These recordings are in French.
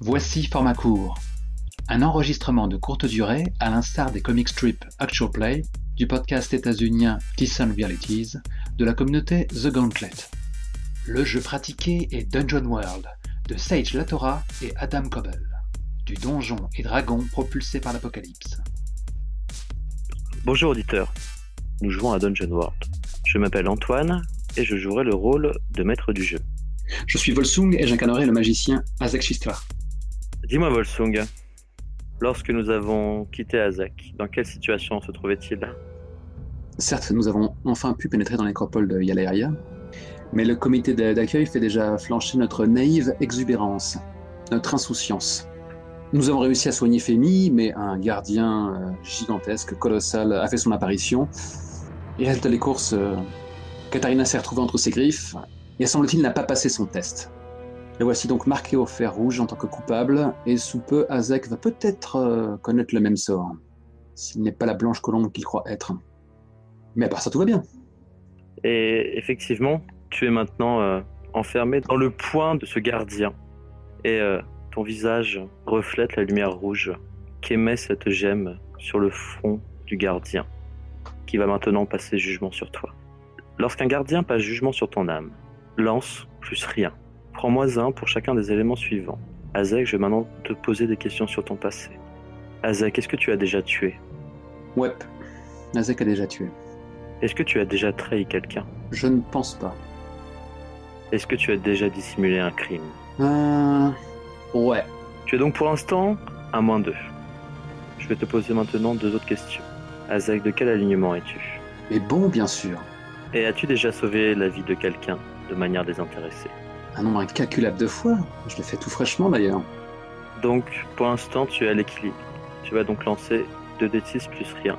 Voici Format court, un enregistrement de courte durée à l'instar des comic strips Actual Play, du podcast états-unien Decent Realities, de la communauté The Gauntlet. Le jeu pratiqué est Dungeon World, de Sage Latora et Adam Coble, du donjon et dragon propulsé par l'apocalypse. Bonjour auditeurs, nous jouons à Dungeon World. Je m'appelle Antoine et je jouerai le rôle de maître du jeu. Je suis Volsung et j'incarnerai le magicien Azek Shistra. Dis-moi Volsung, lorsque nous avons quitté Azek, dans quelle situation se trouvait-il? Certes, nous avons enfin pu pénétrer dans l'écropole de Yalaria, mais le comité d'accueil fait déjà flancher notre naïve exubérance, notre insouciance. Nous avons réussi à soigner Femi, mais un gardien euh, gigantesque, colossal, a fait son apparition. Et résultat des courses, euh, Katharina s'est retrouvée entre ses griffes, et semble-t-il n'a pas passé son test. Le voici donc marqué au fer rouge en tant que coupable, et sous peu, Azek va peut-être euh, connaître le même sort, s'il n'est pas la blanche colombe qu'il croit être. Mais à part ça, tout va bien. Et effectivement, tu es maintenant enfermé dans le poing de ce gardien. Et ton visage reflète la lumière rouge qu'émet cette gemme sur le front du gardien, qui va maintenant passer jugement sur toi. Lorsqu'un gardien passe jugement sur ton âme, lance plus rien. Prends-moi un pour chacun des éléments suivants. Azek, je vais maintenant te poser des questions sur ton passé. Azek, est-ce que tu as déjà tué? Ouais, Azek a déjà tué. Est-ce que tu as déjà trahi quelqu'un? Je ne pense pas. Est-ce que tu as déjà dissimulé un crime? Euh... Ouais. Tu es donc pour l'instant à moins 2. Je vais te poser maintenant deux autres questions. Azek, de quel alignement es-tu? Mais bon, bien sûr. Et as-tu déjà sauvé la vie de quelqu'un de manière désintéressée? Un nombre incalculable de fois. Je l'ai fait tout fraîchement d'ailleurs. Donc, pour l'instant, tu es à l'équilibre. Tu vas donc lancer 2d6 plus rien.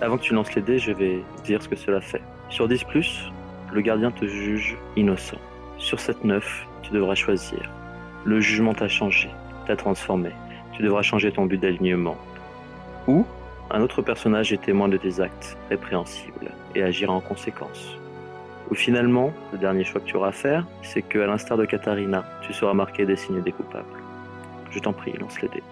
Avant que tu lances les dés, je vais dire ce que cela fait. Sur 10 plus, le gardien te juge innocent. Sur 7 9, tu devras choisir le jugement t'a changé, t'a transformé. Tu devras changer ton but d'alignement. Ou un autre personnage est témoin de tes actes répréhensibles et agira en conséquence. Ou finalement, le dernier choix que tu auras à faire, c'est que, à l'instar de Katharina, tu seras marqué des signes des coupables. Je t'en prie, lance les dés.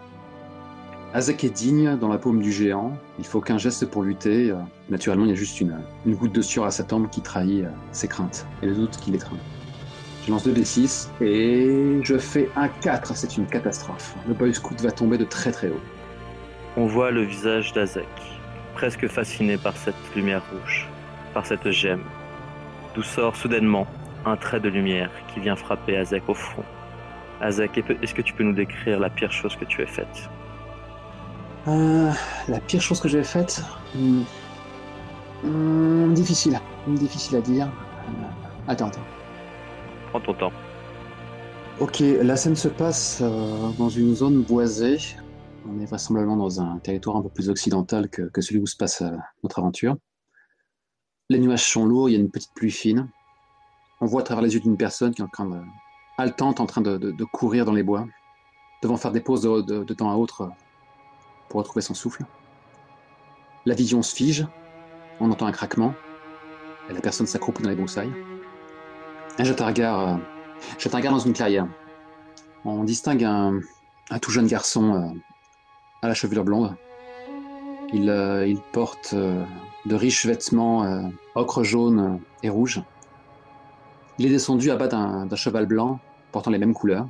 Azek est digne dans la paume du géant. Il faut qu'un geste pour lutter. Naturellement, il y a juste une, une goutte de sueur à sa tempe qui trahit euh, ses craintes et le doute qui l'étreint. Je lance 2d6 et je fais un 4. C'est une catastrophe. Le Boy Scout va tomber de très très haut. On voit le visage d'Azek, presque fasciné par cette lumière rouge, par cette gemme, d'où sort soudainement un trait de lumière qui vient frapper Azek au front. Azek, est-ce que tu peux nous décrire la pire chose que tu aies faite? Euh, La pire chose que j'ai faite? Hmm. Hmm, Difficile. Difficile à dire. Euh, attends, attends ton temps. Ok, la scène se passe euh, dans une zone boisée. On est vraisemblablement dans un territoire un peu plus occidental que, celui où se passe notre aventure. Les nuages sont lourds, il y a une petite pluie fine. On voit à travers les yeux d'une personne qui est en train de, haletante, en train de, courir dans les bois, devant faire des pauses de, temps à autre euh, pour retrouver son souffle. La vision se fige, on entend un craquement, et la personne s'accroupit dans les broussailles. Jette un regard, euh, jette dans une clairière. On distingue un, tout jeune garçon euh, à la chevelure blonde. Il, il porte de riches vêtements ocre jaune et rouge. Il est descendu à bas d'un cheval blanc portant les mêmes couleurs.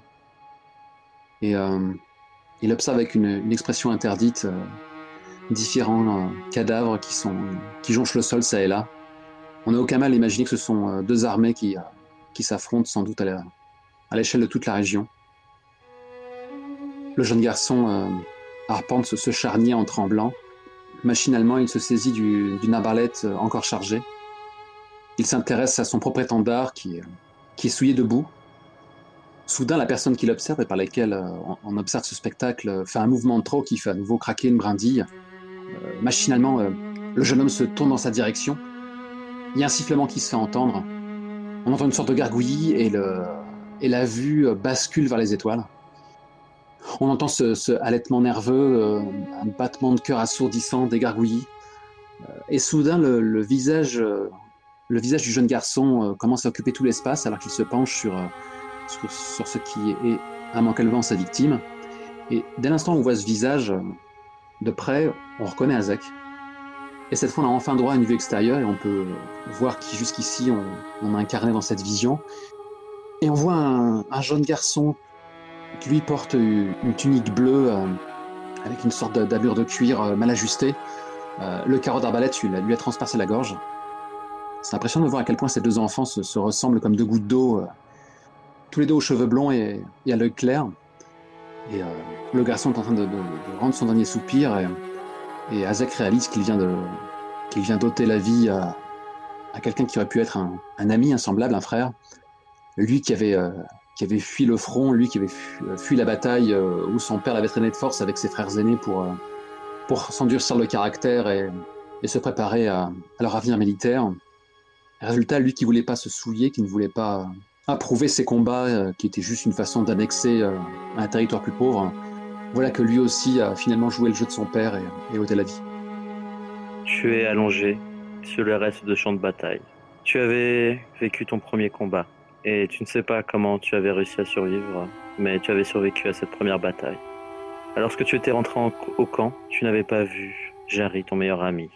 Et il observe avec une, expression interdite différents cadavres qui, jonchent le sol ça et là. On n'a aucun mal à imaginer que ce sont deux armées qui, s'affrontent sans doute à l'échelle de toute la région. Le jeune garçon euh, arpente ce, charnier en tremblant. Machinalement, il se saisit d'une arbalète euh, encore chargée. Il s'intéresse à son propre étendard qui, qui est souillé debout. Soudain, la personne qui l'observe et par laquelle euh, on, observe ce spectacle fait un mouvement de trop qui fait à nouveau craquer une brindille. machinalement, le jeune homme se tourne dans sa direction. Il y a un sifflement qui se fait entendre. On entend une sorte de gargouillis et la vue bascule vers les étoiles. On entend ce, halètement nerveux, euh, un battement de cœur assourdissant, des gargouillis. Euh, et soudain, le, visage, euh, le visage du jeune garçon commence à occuper tout l'espace alors qu'il se penche sur, sur, ce qui est à manquer le vent sa victime. Et dès l'instant où on voit ce visage de près, on reconnaît Azek. Et cette fois, on a enfin droit à une vue extérieure et on peut voir qui jusqu'ici on, a incarné dans cette vision. Et on voit un, jeune garçon lui porte une tunique bleue euh, avec une sorte d'allure de cuir euh, mal ajustée. Euh, le carreau d'arbalète lui, a transpercé la gorge. C'est impressionnant de voir à quel point ces deux enfants se, ressemblent comme deux gouttes d'eau, tous les deux aux cheveux blonds et, à l'œil clair. Et le garçon est en train de, rendre son dernier soupir. Et, et Azek réalise qu'il vient vient d'ôter la vie à, quelqu'un qui aurait pu être un, ami, un semblable, un frère. Lui qui avait, qui avait fui le front, lui qui avait fui, la bataille euh, où son père l'avait traîné de force avec ses frères aînés pour, euh, pour s'endurcir le caractère et, se préparer à, leur avenir militaire. Résultat, lui qui voulait pas se souiller, qui ne voulait pas approuver ses combats, qui étaient juste une façon d'annexer un territoire plus pauvre, voilà que lui aussi a finalement joué le jeu de son père et, et ôté la vie. Tu es allongé sur le reste de champ de bataille. Tu avais vécu ton premier combat et tu ne sais pas comment tu avais réussi à survivre, mais tu avais survécu à cette première bataille. Lorsque tu étais rentré au camp, tu n'avais pas vu Jarry, ton meilleur ami.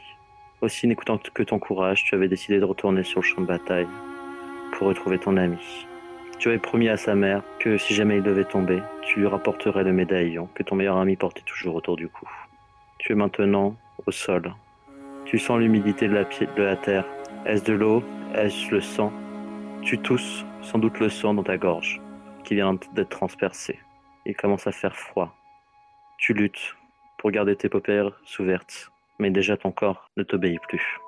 Aussi, n'écoutant que ton courage, tu avais décidé de retourner sur le champ de bataille pour retrouver ton ami. Tu avais promis à sa mère que si jamais il devait tomber, tu lui rapporterais le médaillon que ton meilleur ami portait toujours autour du cou. Tu es maintenant au sol. Tu sens l'humidité de la, de la terre. Est-ce de l'eau? Est-ce le sang? Tu tousses sans doute le sang dans ta gorge, qui vient d'être transpercé. Il commence à faire froid. Tu luttes pour garder tes paupières ouvertes, mais déjà ton corps ne t'obéit plus.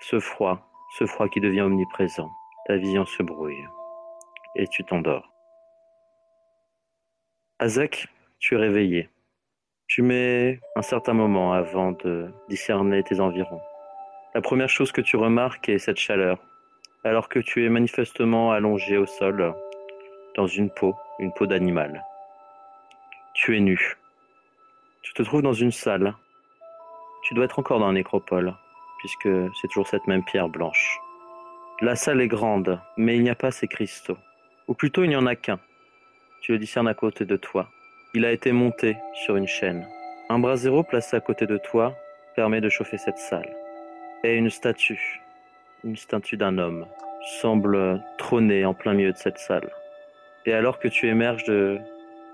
Ce froid, ce froid qui devient omniprésent, ta vision se brouille et tu t'endors. Azek, tu es réveillé. Tu mets un certain moment avant de discerner tes environs. La première chose que tu remarques est cette chaleur, alors que tu es manifestement allongé au sol, dans une peau, une peau d'animal. Tu es nu. Tu te trouves dans une salle. Tu dois être encore dans la nécropole, puisque c'est toujours cette même pierre blanche. La salle est grande, mais il n'y a pas ces cristaux. Ou plutôt il n'y en a qu'un. Tu le discernes à côté de toi. Il a été monté sur une chaîne. Un brasero placé à côté de toi permet de chauffer cette salle. Et une statue, une statue d'un homme, semble trôner en plein milieu de cette salle. Et alors que tu émerges de,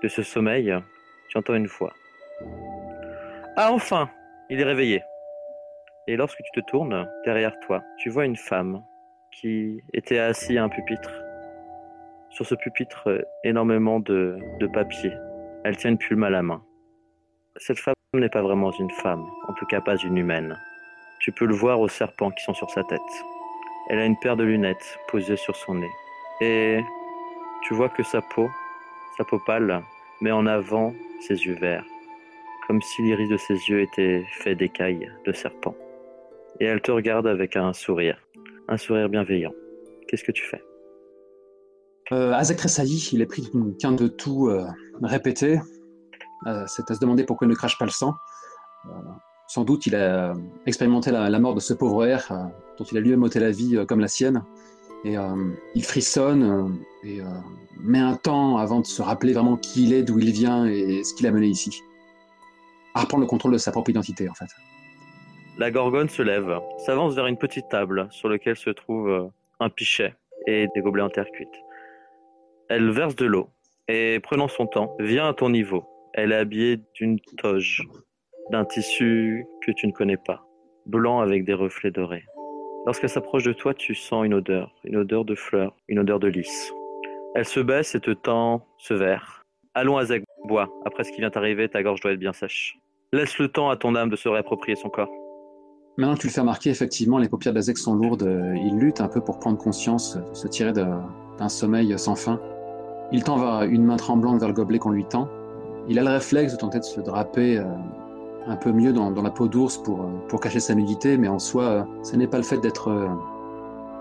ce sommeil, tu entends une voix. Ah enfin Il est réveillé. Et lorsque tu te tournes, derrière toi, tu vois une femme qui était assise à un pupitre sur ce pupitre, énormément de, de papier. Elle tient une plume à la main. Cette femme n'est pas vraiment une femme, en tout cas pas une humaine. Tu peux le voir aux serpents qui sont sur sa tête. Elle a une paire de lunettes posées sur son nez. Et tu vois que sa peau, sa peau pâle, met en avant ses yeux verts, comme si l'iris de ses yeux était fait d'écailles de serpent. Et elle te regarde avec un sourire, un sourire bienveillant. Qu'est-ce que tu fais? Euh, Azak il est pris d'une quinte de tout euh, répété. Euh, c'est à se demander pourquoi il ne crache pas le sang. Euh, sans doute, il a expérimenté la, mort de ce pauvre air dont il a lui-même ôté la vie comme la sienne. Et il frissonne et met un temps avant de se rappeler vraiment qui il est, d'où il vient et ce qu'il a mené ici. À reprendre le contrôle de sa propre identité, en fait. La gorgone se lève, s'avance vers une petite table sur laquelle se trouve un pichet et des gobelets en terre cuite. Elle verse de l'eau et, prenant son temps, vient à ton niveau. Elle est habillée d'une toge, d'un tissu que tu ne connais pas, blanc avec des reflets dorés. Lorsqu'elle s'approche de toi, tu sens une odeur, une odeur de fleurs, une odeur de lys. Elle se baisse et te tend ce verre. Allons, Azek, bois. Après ce qui vient d'arriver, ta gorge doit être bien sèche. Laisse le temps à ton âme de se réapproprier son corps. Maintenant que tu le fais remarquer, effectivement, les paupières d'Azek sont lourdes. Il lutte un peu pour prendre conscience, se tirer d'un sommeil sans fin. Il tend une main tremblante vers le gobelet qu'on lui tend. Il a le réflexe de tenter de se draper euh, un peu mieux dans, la peau d'ours pour, euh, pour cacher sa nudité, mais en soi, euh, ce n'est pas le fait d'être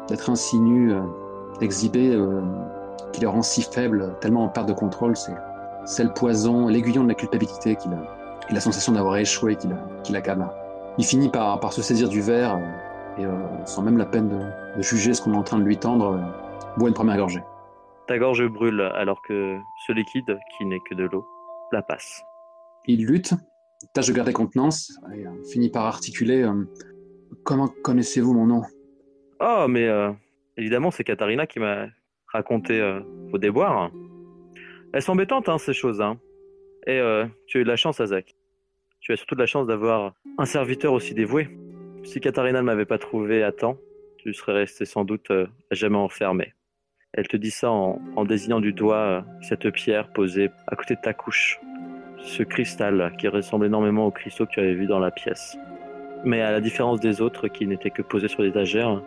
d'être ainsi nu, exhibé, qui le rend si faible, tellement en perte de contrôle. C'est le poison, l'aiguillon de la culpabilité qu'il a, et la sensation d'avoir échoué qui l'accable. Il finit par, par se saisir du verre et sans même la peine de, de juger ce qu'on est en train de lui tendre, boit une première gorgée. Ta gorge brûle alors que ce liquide, qui n'est que de l'eau, la passe. Il lutte, tâche de garder contenance, et euh, finit par articuler euh, Comment connaissez-vous mon nom? Oh, mais euh, évidemment, c'est Katharina qui m'a raconté vos déboires. Elles sont embêtantes, hein, ces choses. Hein. Et tu as eu de la chance, Azak. Tu as surtout de la chance d'avoir un serviteur aussi dévoué. Si Katharina ne m'avait pas trouvé à temps, tu serais resté sans doute à jamais enfermé. Elle te dit ça en, désignant du doigt cette pierre posée à côté de ta couche. Ce cristal qui ressemble énormément au cristaux que tu avais vu dans la pièce. Mais à la différence des autres qui n'étaient que posés sur l'étagère,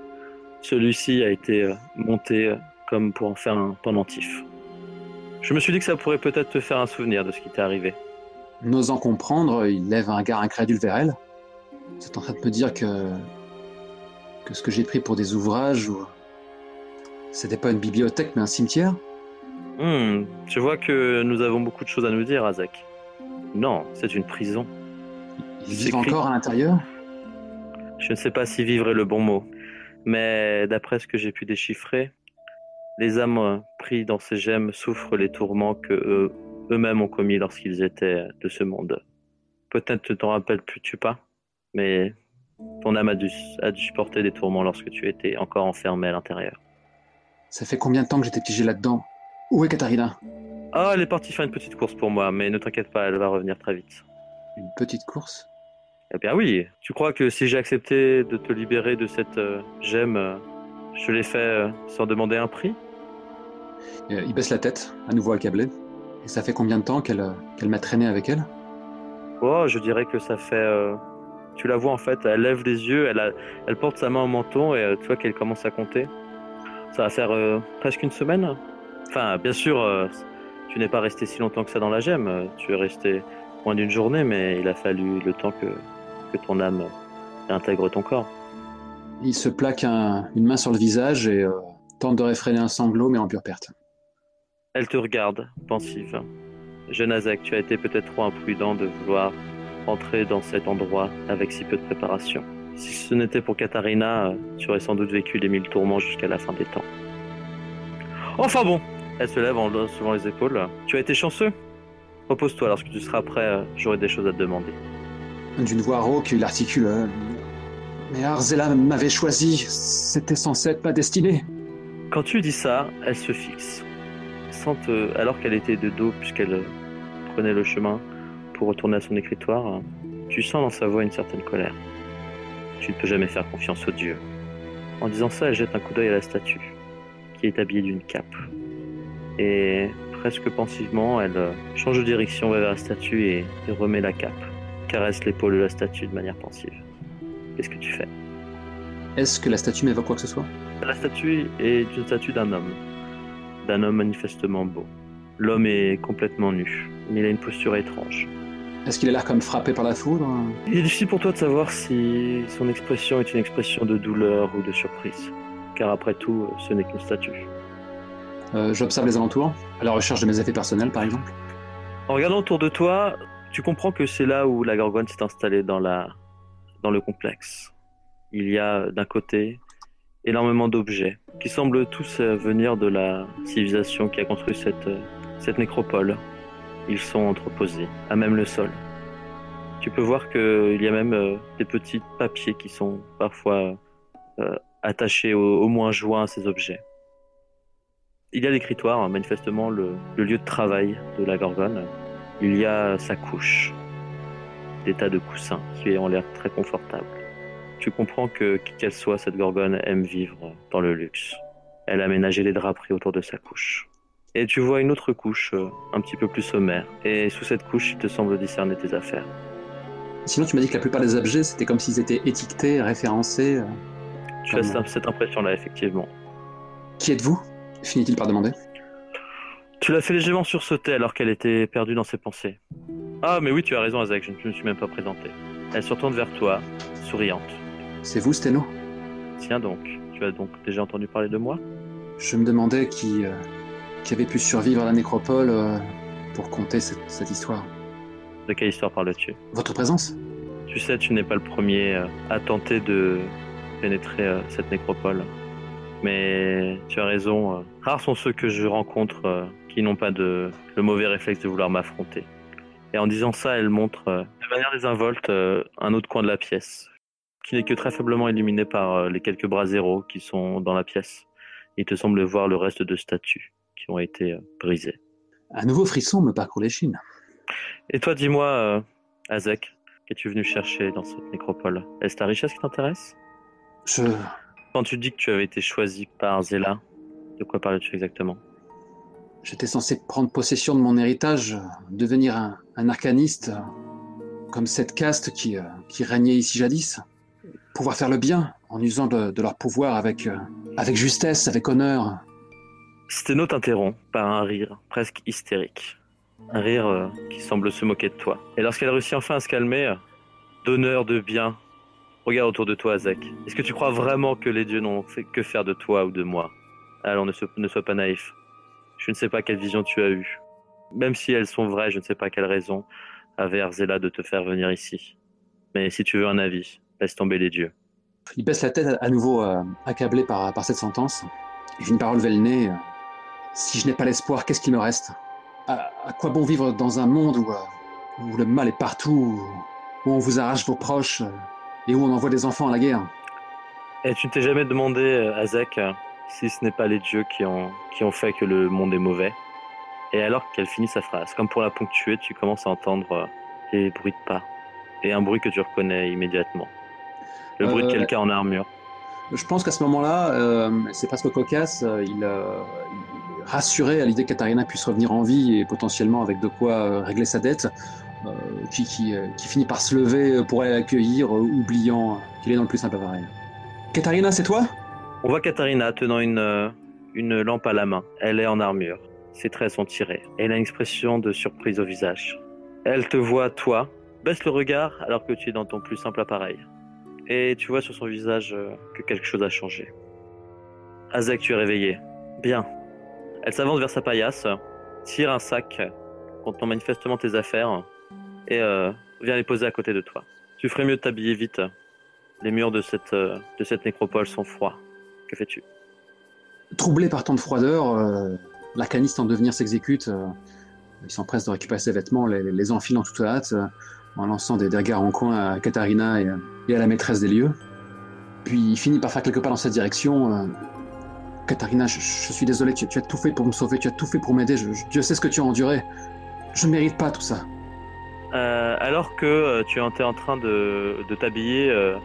celui-ci a été euh, monté euh, comme pour en faire un pendentif. Je me suis dit que ça pourrait peut-être te faire un souvenir de ce qui t'est arrivé. N'osant comprendre, il lève un regard incrédule vers elle. C'est en train de me dire que. que ce que j'ai pris pour des ouvrages ou. C'était pas une bibliothèque mais un cimetière? Hmm, je vois que nous avons beaucoup de choses à nous dire, Azek. Non, c'est une prison. Ils vivent encore à l'intérieur? Je ne sais pas si vivre est le bon mot, mais d'après ce que j'ai pu déchiffrer, les âmes euh, pris dans ces gemmes souffrent les tourments que eux- eux-mêmes ont commis lorsqu'ils étaient de ce monde. Peut-être ne t'en rappelles-tu pas, mais ton âme a dû, a dû supporter des tourments lorsque tu étais encore enfermé à l'intérieur. Ça fait combien de temps que j'étais piégé là-dedans? Où est Katharina? Ah, elle est partie faire une petite course pour moi, mais ne t'inquiète pas, elle va revenir très vite. Une petite course? Eh bien oui, tu crois que si j'ai accepté de te libérer de cette euh, gemme, euh, je l'ai fait euh, sans demander un prix? Euh, Il baisse la tête, à nouveau accablé. Et ça fait combien de temps qu'elle m'a traîné avec elle? Oh, je dirais que ça fait. Tu la vois en fait, elle lève les yeux, elle, a- elle porte sa main au menton et tu vois qu'elle commence à compter. Ça va faire presque une semaine? Enfin, bien sûr, tu n'es pas resté si longtemps que ça dans la gemme. Tu es resté moins d'une journée, mais il a fallu le temps que, que ton âme intègre ton corps. Il se plaque un- une main sur le visage et euh, tente de réfréner un sanglot, mais en pure perte. Elle te regarde, pensive. Jeune Azek, tu as été peut-être trop imprudent de vouloir entrer dans cet endroit avec si peu de préparation. Si ce n'était pour Katharina, euh, tu aurais sans doute vécu les mille tourments jusqu'à la fin des temps. Enfin bon, elle se lève en soulevant les épaules. Tu as été chanceux Repose-toi, lorsque tu seras prêt, j'aurai des choses à te demander. D'une voix rauque, il articule euh, Mais Arzella m'avait choisi, c'était censé être ma destinée. Quand tu dis ça, elle se fixe. Sans te- Alors qu'elle était de dos, puisqu'elle euh, prenait le chemin pour retourner à son écritoire, tu sens dans sa voix une certaine colère. Tu ne peux jamais faire confiance aux dieux. En disant ça, elle jette un coup d'œil à la statue, qui est habillée d'une cape. Et presque pensivement, elle euh, change de direction vers la statue et, et remet la cape, caresse l'épaule de la statue de manière pensive. Qu'est-ce que tu fais? Est-ce que la statue m'évoque quoi que ce soit? La statue est une statue d'un homme. D'un homme manifestement beau. L'homme est complètement nu, mais il a une posture étrange. Est-ce qu'il a l'air comme frappé par la foudre Il est difficile pour toi de savoir si son expression est une expression de douleur ou de surprise. Car après tout, ce n'est qu'une statue. Euh, J'observe les alentours, à la recherche de mes effets personnels par exemple. En regardant autour de toi, tu comprends que c'est là où la Gorgone s'est installée dans, la... dans le complexe. Il y a d'un côté énormément d'objets qui semblent tous euh, venir de la civilisation qui a construit cette, euh, cette nécropole. Ils sont entreposés, à même le sol. Tu peux voir qu'il y a même des petits papiers qui sont parfois attachés au moins joints à ces objets. Il y a l'écritoire, hein, manifestement le, le lieu de travail de la Gorgone. Il y a sa couche, des tas de coussins qui ont l'air très confortables. Tu comprends que, qui qu'elle soit, cette Gorgone aime vivre dans le luxe. Elle a aménagé les draperies autour de sa couche. Et tu vois une autre couche, euh, un petit peu plus sommaire. Et sous cette couche, il te semble discerner tes affaires. Sinon, tu m'as dit que la plupart des objets, c'était comme s'ils étaient étiquetés, référencés. euh. Tu as cette impression-là, effectivement. Qui êtes-vous? Finit-il par demander? Tu l'as fait légèrement sursauter alors qu'elle était perdue dans ses pensées. Ah, mais oui, tu as raison, Azek, je ne me suis même pas présenté. Elle se retourne vers toi, souriante. C'est vous, Steno? Tiens donc, tu as donc déjà entendu parler de moi? Je me demandais qui, euh, qui avait pu survivre à la nécropole euh, pour conter cette, cette histoire. De quelle histoire parles-tu? Votre présence? Tu sais, tu n'es pas le premier euh, à tenter de pénétrer cette nécropole. Mais tu as raison, euh, rares sont ceux que je rencontre euh, qui n'ont pas de, le mauvais réflexe de vouloir m'affronter. Et en disant ça, elle montre euh, de manière désinvolte un autre coin de la pièce, qui n'est que très faiblement illuminé par les quelques bras zéros qui sont dans la pièce. Il te semble voir le reste de statues qui ont été brisées. Un nouveau frisson me parcourt les chines. Et toi, dis-moi, Azek, qu'es-tu venu chercher dans cette nécropole? Est-ce ta richesse qui t'intéresse? Je, Quand tu dis que tu avais été choisi par Zela, de quoi parles-tu exactement? J'étais censé prendre possession de mon héritage, devenir un, un arcaniste, comme cette caste qui, euh, qui régnait ici jadis. Pouvoir faire le bien en usant de, de leur pouvoir avec, euh, avec justesse, avec honneur. Sténo t'interrompt par un rire presque hystérique. Un rire euh, qui semble se moquer de toi. Et lorsqu'elle réussit enfin à se calmer, d'honneur, de bien, regarde autour de toi, Azek. Est-ce que tu crois vraiment que les dieux n'ont fait que faire de toi ou de moi? Alors ne, sois pas naïf. Je ne sais pas quelle vision tu as eue. Même si elles sont vraies, je ne sais pas quelle raison avait Arzela de te faire venir ici. Mais si tu veux un avis, laisse tomber les dieux. Il baisse la tête à nouveau, euh, accablé par, cette sentence. Il finit par relever le nez. Si je n'ai pas l'espoir, qu'est-ce qu'il me reste? À, quoi bon vivre dans un monde où, euh, où le mal est partout, où, on vous arrache vos proches? Et où on envoie des enfants à la guerre Et tu ne t'es jamais demandé, euh, Azek, euh, si ce n'est pas les dieux qui ont, qui ont fait que le monde est mauvais Et alors qu'elle finit sa phrase, comme pour la ponctuer, tu commences à entendre euh, des bruits de pas. Et un bruit que tu reconnais immédiatement. Le bruit de Euh, quelqu'un en armure. Je pense qu'à ce moment-là, euh, c'est presque cocasse. Il, euh, il rassuré à l'idée que Katharina puisse revenir en vie et potentiellement avec de quoi régler sa dette, qui, qui, euh, qui finit par se lever pour aller l'accueillir, euh, oubliant qu'il est dans le plus simple appareil. Katharina, c'est toi? On voit Katharina tenant une, euh, une lampe à la main. Elle est en armure. Ses traits sont tirés. Elle a une expression de surprise au visage. Elle te voit, toi, baisse le regard alors que tu es dans ton plus simple appareil. Et tu vois sur son visage euh, que quelque chose a changé. Azek, tu es réveillé. Bien. Elle s'avance vers sa paillasse, tire un sac contenant manifestement tes affaires et euh, vient les poser à côté de toi. Tu ferais mieux de t'habiller vite. Les murs de cette, euh, de cette nécropole sont froids. Que fais-tu? Troublé par tant de froideur, euh, l'arcaniste en devenir s'exécute. euh, il s'empresse de récupérer ses vêtements, les, les enfile en toute hâte, en lançant des, regards en coin à Katharina et, à la maîtresse des lieux. Puis il finit par faire quelques pas dans cette direction. Katharina, je, suis désolé, tu, tu as tout fait pour me sauver, tu as tout fait pour m'aider, je- Dieu sait ce que tu as enduré. Je ne mérite pas tout ça. Euh, alors que euh, tu étais en train de, de t'habiller, euh,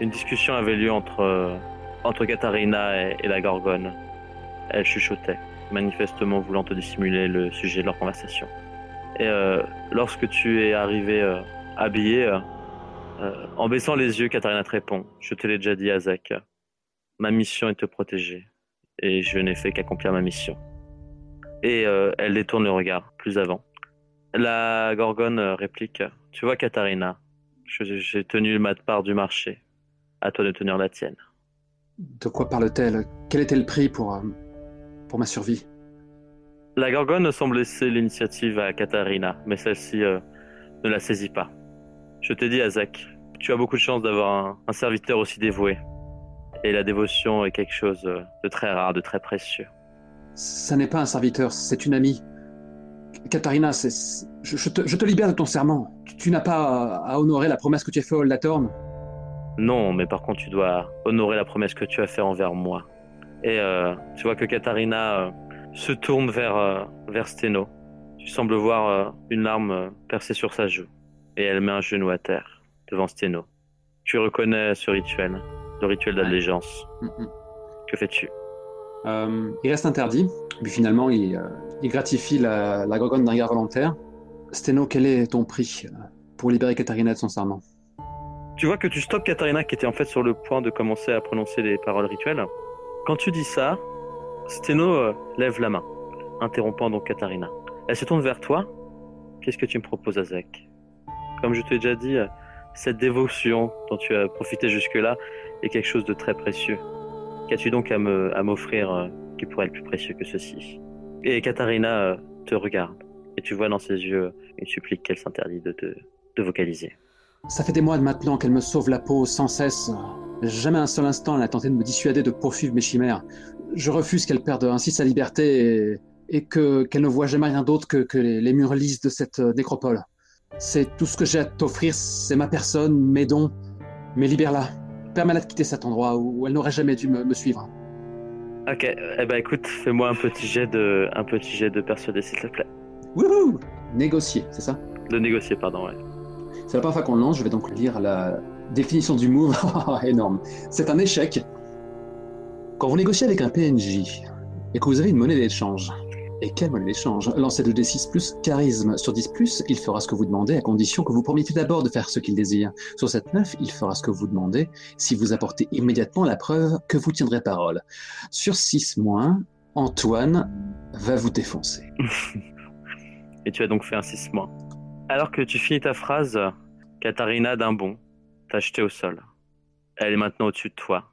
une discussion avait lieu entre, entre Katharina et, la Gorgone. Elle chuchotait, manifestement voulant te dissimuler le sujet de leur conversation. Et lorsque tu es arrivé euh, habillé, en baissant les yeux, Katharina te répond Je te l'ai déjà dit, Azek. Ma mission est de te protéger. Et je n'ai fait qu'accomplir ma mission. Et elle détourne le regard, plus avant. La Gorgone euh, réplique Tu vois, Katharina, j'ai tenu ma part du marché. À toi de tenir la tienne. De quoi parle-t-elle? Quel était le prix pour, euh, pour ma survie? La Gorgone semble laisser l'initiative à Katharina, mais celle-ci euh, ne la saisit pas. Je t'ai dit, Azek, tu as beaucoup de chance d'avoir un, un serviteur aussi dévoué. Et la dévotion est quelque chose de très rare, de très précieux. Ça n'est pas un serviteur, c'est une amie. Katharina, je, je te, je te libère de ton serment. Tu, tu n'as pas à, à honorer la promesse que tu as faite à Oldatorn. Non, mais par contre, tu dois honorer la promesse que tu as faite envers moi. Et euh, tu vois que Katharina euh, se tourne vers, euh, vers Steno. Tu sembles voir une larme percer sur sa joue. Et elle met un genou à terre, devant Steno. Tu reconnais ce rituel, le rituel d'allégeance. Mm, mm. Que fais-tu? Il reste interdit, puis finalement, il, il gratifie la, gorgone d'un regard volontaire. Steno, quel est ton prix euh, pour libérer Katharina de son serment? Tu vois que tu stoppes Katharina qui était en fait sur le point de commencer à prononcer les paroles rituelles. Quand tu dis ça, Steno euh, lève la main, interrompant donc Katharina. Elle se tourne vers toi. Qu'est-ce que tu me proposes, Azek? Comme je te l'ai déjà dit, euh, cette dévotion dont tu as profité jusque-là est quelque chose de très précieux. Qu'as-tu donc à m'offrir qui pourrait être plus précieux que ceci? Et Katharina euh, te regarde, et tu vois dans ses yeux une supplique qu'elle s'interdit de, te- de vocaliser. Ça fait des mois maintenant qu'elle me sauve la peau sans cesse. Jamais un seul instant elle n'a tenté de me dissuader de poursuivre mes chimères. Je refuse qu'elle perde ainsi sa liberté et, que qu'elle ne voit jamais rien d'autre que, que les, murs lisses de cette euh, nécropole. C'est tout ce que j'ai à t'offrir, c'est ma personne, mes dons. Mais libère-la. Permets-la de quitter cet endroit où elle n'aurait jamais dû me suivre. Ok, eh ben écoute, fais-moi un petit jet de, un petit jet de persuader s'il te plaît. Wouhou Négocier, c'est ça? De négocier, pardon, ouais. C'est la première fois qu'on le lance, je vais donc lire la définition du move. Énorme. C'est un échec. Quand vous négociez avec un PNJ et que vous avez une monnaie d'échange, et quelle monnaie d'échange Lancez 2d6 plus charisme. Sur 10 plus, il fera ce que vous demandez à condition que vous promettez d'abord de faire ce qu'il désire. Sur 7 9, il fera ce que vous demandez si vous apportez immédiatement la preuve que vous tiendrez parole. Sur 6 moins, Antoine va vous défoncer. Et tu as donc fait un 6 mois. Alors que tu finis ta phrase, Katharina d'un bond t'a jeté au sol. Elle est maintenant au-dessus de toi.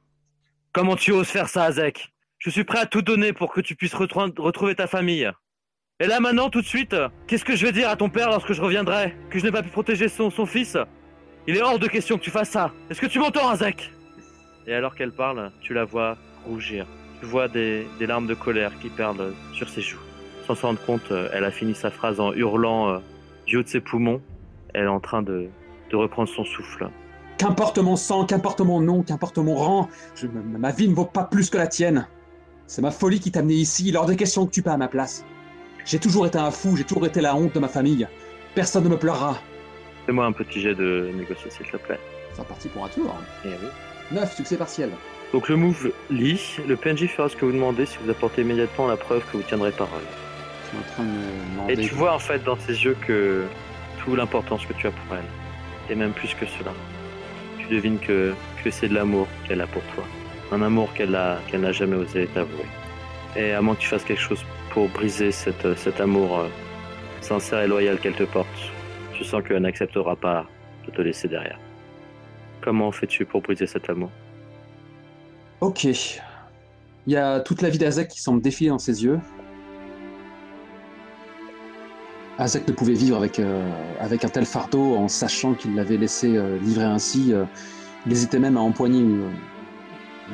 Comment tu oses faire ça, Azek Je suis prêt à tout donner pour que tu puisses retro- retrouver ta famille. Et là maintenant, tout de suite, qu'est-ce que je vais dire à ton père lorsque je reviendrai Que je n'ai pas pu protéger son, fils? Il est hors de question que tu fasses ça. Est-ce que tu m'entends, Azek Et alors qu'elle parle, tu la vois rougir. Tu vois des, larmes de colère qui perlent sur ses joues. Sans s'en rendre compte, euh, elle a fini sa phrase en hurlant euh, du haut de ses poumons. Elle est en train de, reprendre son souffle. Qu'importe mon sang, qu'importe mon nom, qu'importe mon rang, ma vie ne vaut pas plus que la tienne. C'est ma folie qui t'a amené ici, il est hors de question que tu pas à ma place. J'ai toujours été un fou, j'ai toujours été la honte de ma famille. Personne ne me pleurera. Fais-moi un petit jet de négocier, s'il te plaît. C'est reparti pour un tour. Eh oui. 9, succès partiel. Donc le move lit, le PNJ fera ce que vous demandez si vous apportez immédiatement la preuve que vous tiendrez parole. Je suis en train de me demander... Et tu vois en fait dans ses yeux que toute l'importance que tu as pour elle, et même plus que cela. Tu devines que, que c'est de l'amour qu'elle a pour toi. Un amour qu'elle n'a jamais osé t'avouer. Et à moins que tu fasses quelque chose pour briser cet amour euh, sincère et loyal qu'elle te porte, je sens qu'elle n'acceptera pas de te laisser derrière. Comment fais-tu pour briser cet amour? Ok. Il y a toute la vie d'Azek qui semble défiler dans ses yeux. Azek ne pouvait vivre avec, euh, avec un tel fardeau en sachant qu'il l'avait laissé euh, livrer ainsi. euh, il hésitait même à empoigner euh,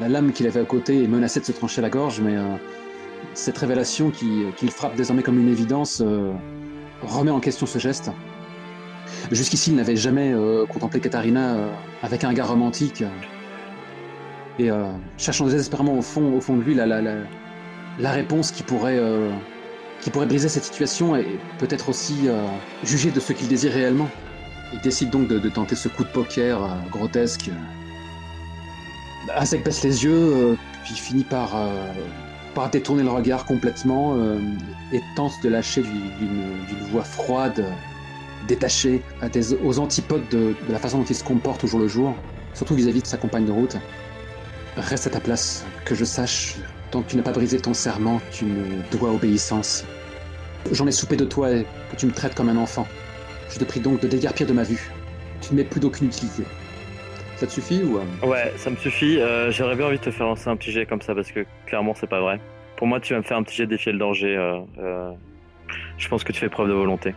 la lame qu'il avait à côté et menaçait de se trancher la gorge, mais euh, cette révélation qui- qu'il frappe désormais comme une évidence euh, remet en question ce geste. Jusqu'ici, il n'avait jamais euh, contemplé Katharina euh, avec un regard romantique. euh, et euh, cherchant désespérément au fond, au fond de lui la, réponse qui pourrait, euh, qui pourrait briser cette situation et peut-être aussi euh, juger de ce qu'il désire réellement. Il décide donc de, tenter ce coup de poker euh, grotesque. Azek baisse les yeux, euh, puis finit par, euh, par détourner le regard complètement euh, et tente de lâcher du- d'une voix froide, détachée, aux antipodes de, de la façon dont il se comporte au jour le jour, surtout vis-à-vis de sa compagne de route. Reste à ta place, que je sache, tant que tu n'as pas brisé ton serment, tu me dois obéissance. J'en ai soupé de toi et que tu me traites comme un enfant. Je te prie donc de déguerpir de ma vue. Tu ne m'es plus d'aucune utilité. Ça te suffit ou... euh, Ouais, ça me suffit. Euh, J'aurais bien envie de te faire lancer un petit jet comme ça parce que clairement c'est pas vrai. Pour moi, tu vas me faire un petit jet défier le danger. euh, euh, je pense que tu fais preuve de volonté.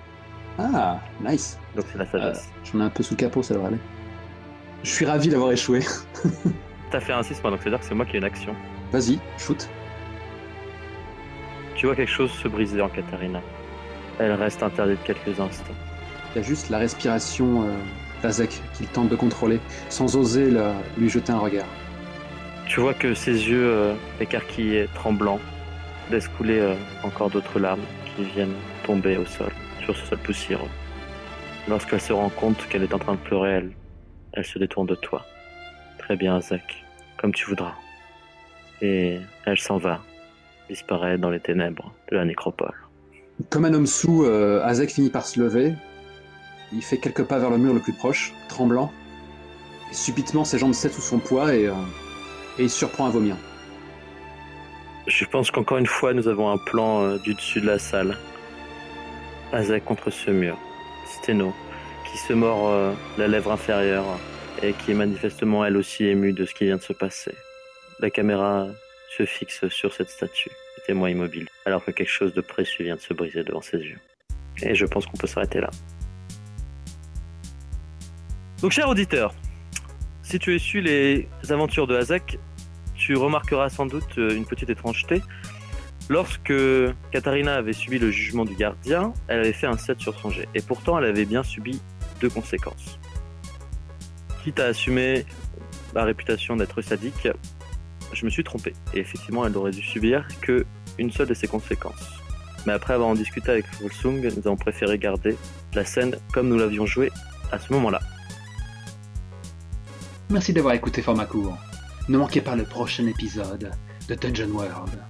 Ah, nice. Donc c'est la sagesse. J'en ai un peu sous le capot, ça devrait aller. Je suis ravi d'avoir échoué. T'as fait un 6 moi, donc c'est-à-dire que c'est moi qui ai une action. Vas-y, shoot. Tu vois quelque chose se briser en Katharina. Elle reste interdite quelques instants. Il y a juste la respiration d'Azek qu'il tente de contrôler, sans oser la- lui jeter un regard. Tu vois que ses yeux euh, écarquillés, tremblants, laissent couler euh, encore d'autres larmes qui viennent tomber au sol, sur ce sol poussiéreux. Lorsqu'elle se rend compte qu'elle est en train de pleurer, elle, elle se détourne de toi. Très bien, Zach, comme tu voudras. Et elle s'en va, disparaît dans les ténèbres de la nécropole. Comme un homme sous, euh, Azek finit par se lever. Il fait quelques pas vers le mur le plus proche, tremblant. Et subitement, ses jambes cèdent sous son poids et, euh, et il surprend à vomir. Je pense qu'encore une fois, nous avons un plan euh, du dessus de la salle. Azek contre ce mur. Steno, qui se mord euh, la lèvre inférieure et qui est manifestement elle aussi émue de ce qui vient de se passer. La caméra se fixe sur cette statue, témoin immobile, alors que quelque chose de précieux vient de se briser devant ses yeux. Et je pense qu'on peut s'arrêter là. Donc, cher auditeur, si tu es su les aventures de Hazak, tu remarqueras sans doute euh, une petite étrangeté. Lorsque Katharina avait subi le jugement du gardien, elle avait fait un 7 sur son jet. Et pourtant, elle avait bien subi deux conséquences. Quitte à assumer la réputation d'être sadique, je me suis trompé. Et effectivement, elle n'aurait dû subir que une seule de ses conséquences. Mais après avoir en discuté avec Volsung, nous avons préféré garder la scène comme nous l'avions jouée à ce moment-là. Merci d'avoir écouté Format Court. Ne manquez pas le prochain épisode de Dungeon World.